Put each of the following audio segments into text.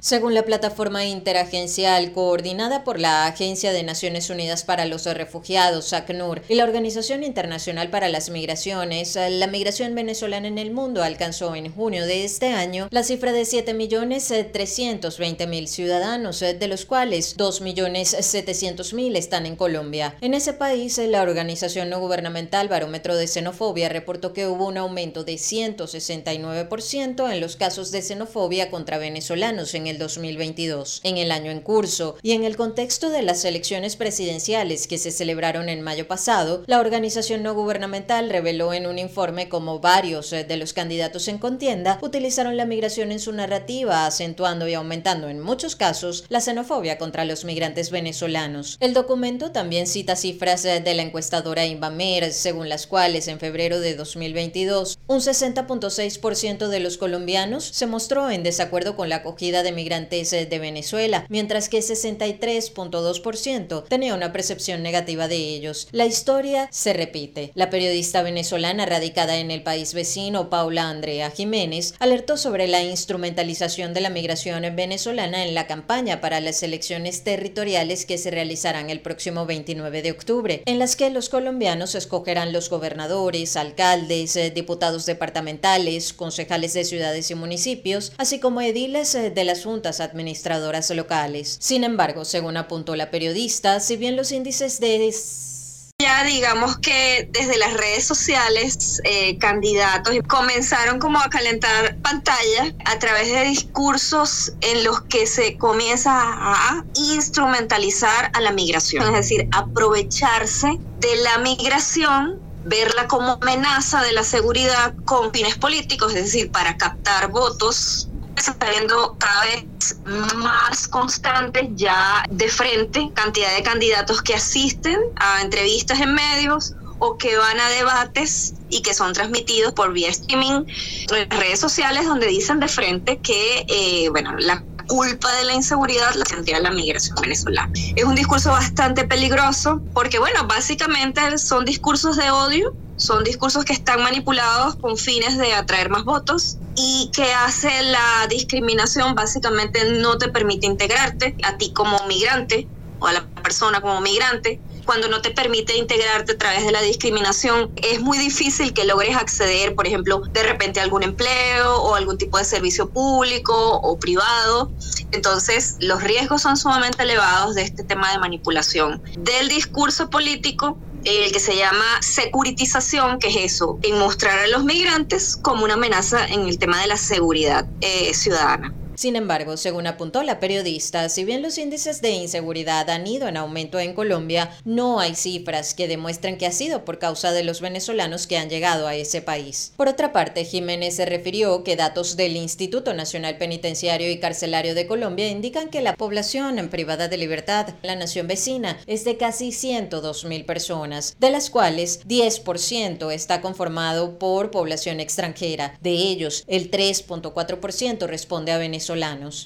Según la plataforma interagencial coordinada por la Agencia de Naciones Unidas para los Refugiados, ACNUR, y la Organización Internacional para las Migraciones, la migración venezolana en el mundo alcanzó en junio de este año la cifra de 7.320.000 ciudadanos, de los cuales 2.700.000 están en Colombia. En ese país, la organización no gubernamental Barómetro de Xenofobia reportó que hubo un aumento de 169% en los casos de xenofobia contra venezolanos en el 2022. En el año en curso y en el contexto de las elecciones presidenciales que se celebraron en mayo pasado, la organización no gubernamental reveló en un informe cómo varios eh, de los candidatos en contienda utilizaron la migración en su narrativa, acentuando y aumentando en muchos casos la xenofobia contra los migrantes venezolanos. El documento también cita cifras eh, de la encuestadora Invamer, según las cuales en febrero de 2022 un 60.6% de los colombianos se mostró en desacuerdo con la acogida de migrantes eh, de Venezuela, mientras que 63.2% tenía una percepción negativa de ellos. La historia se repite. La periodista venezolana radicada en el país vecino, Paula Andrea Jiménez, alertó sobre la instrumentalización de la migración venezolana en la campaña para las elecciones territoriales que se realizarán el próximo 29 de octubre, en las que los colombianos escogerán los gobernadores, alcaldes, eh, diputados departamentales, concejales de ciudades y municipios, así como ediles eh, de las administradoras locales. Sin embargo, según apuntó la periodista, si bien los índices de ya digamos que desde las redes sociales eh, candidatos comenzaron como a calentar pantalla a través de discursos en los que se comienza a instrumentalizar a la migración, es decir, aprovecharse de la migración verla como amenaza de la seguridad con fines políticos, es decir, para captar votos está viendo cada vez más constantes ya de frente, cantidad de candidatos que asisten a entrevistas en medios o que van a debates y que son transmitidos por vía streaming en redes sociales donde dicen de frente que, eh, bueno, la culpa de la inseguridad la sentía la migración venezolana. Es un discurso bastante peligroso porque, bueno, básicamente son discursos de odio, son discursos que están manipulados con fines de atraer más votos y que hace la discriminación, básicamente no te permite integrarte a ti como migrante o a la persona como migrante cuando no te permite integrarte a través de la discriminación, es muy difícil que logres acceder, por ejemplo, de repente a algún empleo o algún tipo de servicio público o privado. Entonces, los riesgos son sumamente elevados de este tema de manipulación del discurso político el que se llama securitización, que es eso, en mostrar a los migrantes como una amenaza en el tema de la seguridad eh, ciudadana. Sin embargo, según apuntó la periodista, si bien los índices de inseguridad han ido en aumento en Colombia, no hay cifras que demuestren que ha sido por causa de los venezolanos que han llegado a ese país. Por otra parte, Jiménez se refirió que datos del Instituto Nacional Penitenciario y Carcelario de Colombia indican que la población en privada de libertad, la nación vecina, es de casi 102 mil personas, de las cuales 10% está conformado por población extranjera. De ellos, el 3.4% responde a Venezuela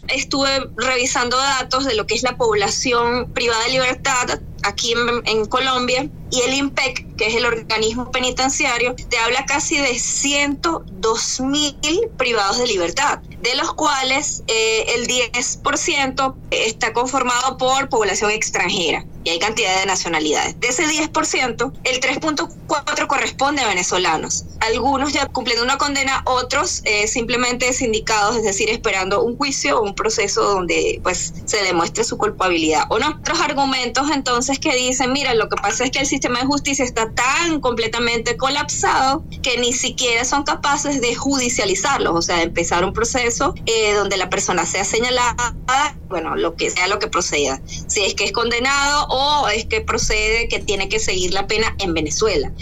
Estuve revisando datos de lo que es la población privada de libertad aquí en, Colombia y el IMPEC, que es el organismo penitenciario, te habla casi de 102 mil privados de libertad, de los cuales eh, el 10% está conformado por población extranjera y hay cantidad de nacionalidades. De ese 10%, el 3.4 corresponde a venezolanos. Algunos ya cumpliendo una condena, otros eh, simplemente sindicados, es decir, esperando un juicio o un proceso donde pues se demuestre su culpabilidad o no. Otros argumentos entonces que dicen, mira, lo que pasa es que el sistema de justicia está tan completamente colapsado que ni siquiera son capaces de judicializarlos, o sea, de empezar un proceso eh, donde la persona sea señalada, bueno, lo que sea lo que proceda. Si es que es condenado o es que procede que tiene que seguir la pena en Venezuela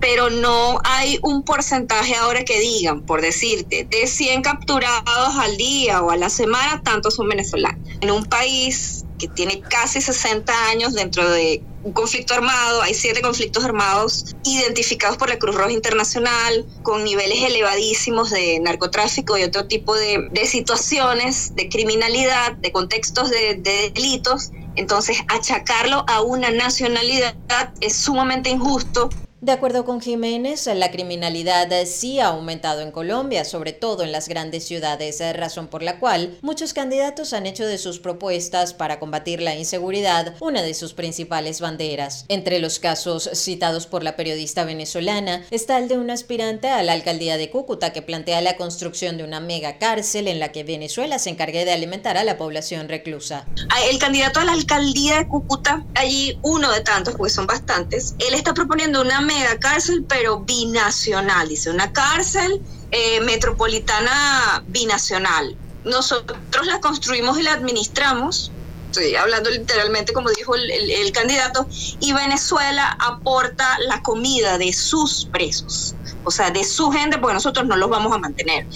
pero no hay un porcentaje ahora que digan, por decirte, de 100 capturados al día o a la semana, tantos son venezolanos. En un país que tiene casi 60 años dentro de un conflicto armado, hay siete conflictos armados identificados por la Cruz Roja Internacional, con niveles elevadísimos de narcotráfico y otro tipo de, situaciones de criminalidad, de contextos de, de delitos. Entonces, achacarlo a una nacionalidad es sumamente injusto De acuerdo con Jiménez, la criminalidad sí ha aumentado en Colombia, sobre todo en las grandes ciudades, razón por la cual muchos candidatos han hecho de sus propuestas para combatir la inseguridad una de sus principales banderas. Entre los casos citados por la periodista venezolana está el de un aspirante a la alcaldía de Cúcuta que plantea la construcción de una mega cárcel en la que Venezuela se encargue de alimentar a la población reclusa. Ah, el candidato a la alcaldía de Cúcuta, allí uno de tantos, porque son bastantes, él está proponiendo una mega cárcel, pero binacional, dice, una cárcel eh, metropolitana binacional. Nosotros la construimos y la administramos, estoy hablando literalmente como dijo el candidato, y Venezuela aporta la comida de sus presos o sea, de su gente, porque nosotros no los vamos a mantener.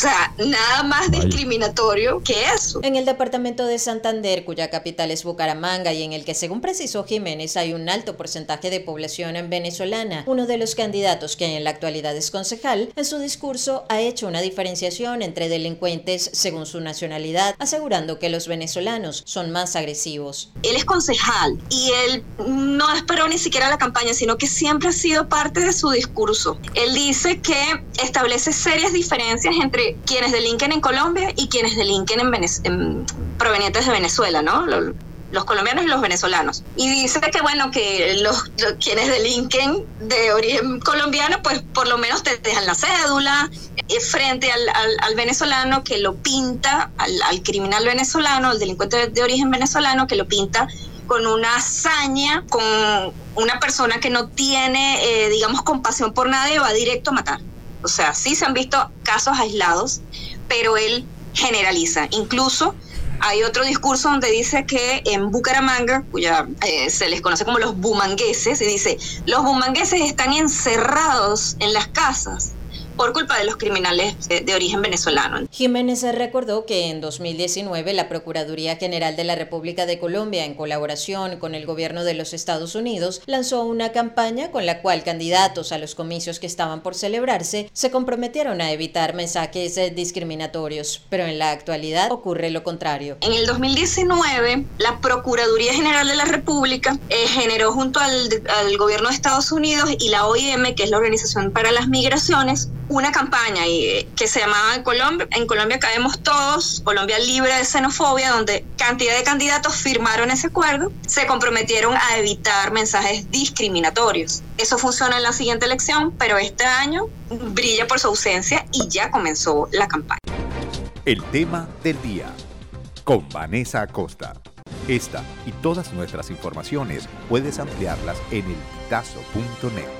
O sea, nada más discriminatorio que eso. En el departamento de Santander, cuya capital es Bucaramanga y en el que, según precisó Jiménez, hay un alto porcentaje de población venezolana, uno de los candidatos que en la actualidad es concejal, en su discurso ha hecho una diferenciación entre delincuentes según su nacionalidad, asegurando que los venezolanos son más agresivos. Él es concejal y él no esperó ni siquiera la campaña, sino que siempre ha sido parte de su discurso. Él dice que establece serias diferencias entre quienes delinquen en Colombia y quienes delinquen en, provenientes de Venezuela, ¿no? Los, colombianos y los venezolanos. Y dice que, bueno, que los, quienes delinquen de origen colombiano, pues por lo menos te dejan la cédula eh, frente al, venezolano que lo pinta, al, criminal venezolano, al delincuente de origen venezolano que lo pinta con una hazaña, con una persona que no tiene, eh, digamos, compasión por nadie, va directo a matar. O sea, sí se han visto casos aislados, pero él generaliza. Incluso hay otro discurso donde dice que en Bucaramanga, cuya eh, se les conoce como los bumangueses, y dice, los bumangueses están encerrados en las casas por culpa de los criminales de, origen venezolano. Jiménez recordó que en 2019 la Procuraduría General de la República de Colombia, en colaboración con el gobierno de los Estados Unidos, lanzó una campaña con la cual candidatos a los comicios que estaban por celebrarse se comprometieron a evitar mensajes discriminatorios, pero en la actualidad ocurre lo contrario. En el 2019, la Procuraduría General de la República eh, generó junto al, al gobierno de Estados Unidos y la OIM, que es la Organización para las Migraciones, una campaña que se llamaba en Colombia, en Colombia caemos todos, Colombia libre de xenofobia, donde cantidad de candidatos firmaron ese acuerdo, se comprometieron a evitar mensajes discriminatorios. Eso funciona en la siguiente elección, pero este año brilla por su ausencia y ya comenzó la campaña. El tema del día con Vanessa Acosta. Esta y todas nuestras informaciones puedes ampliarlas en el elpitazo.net.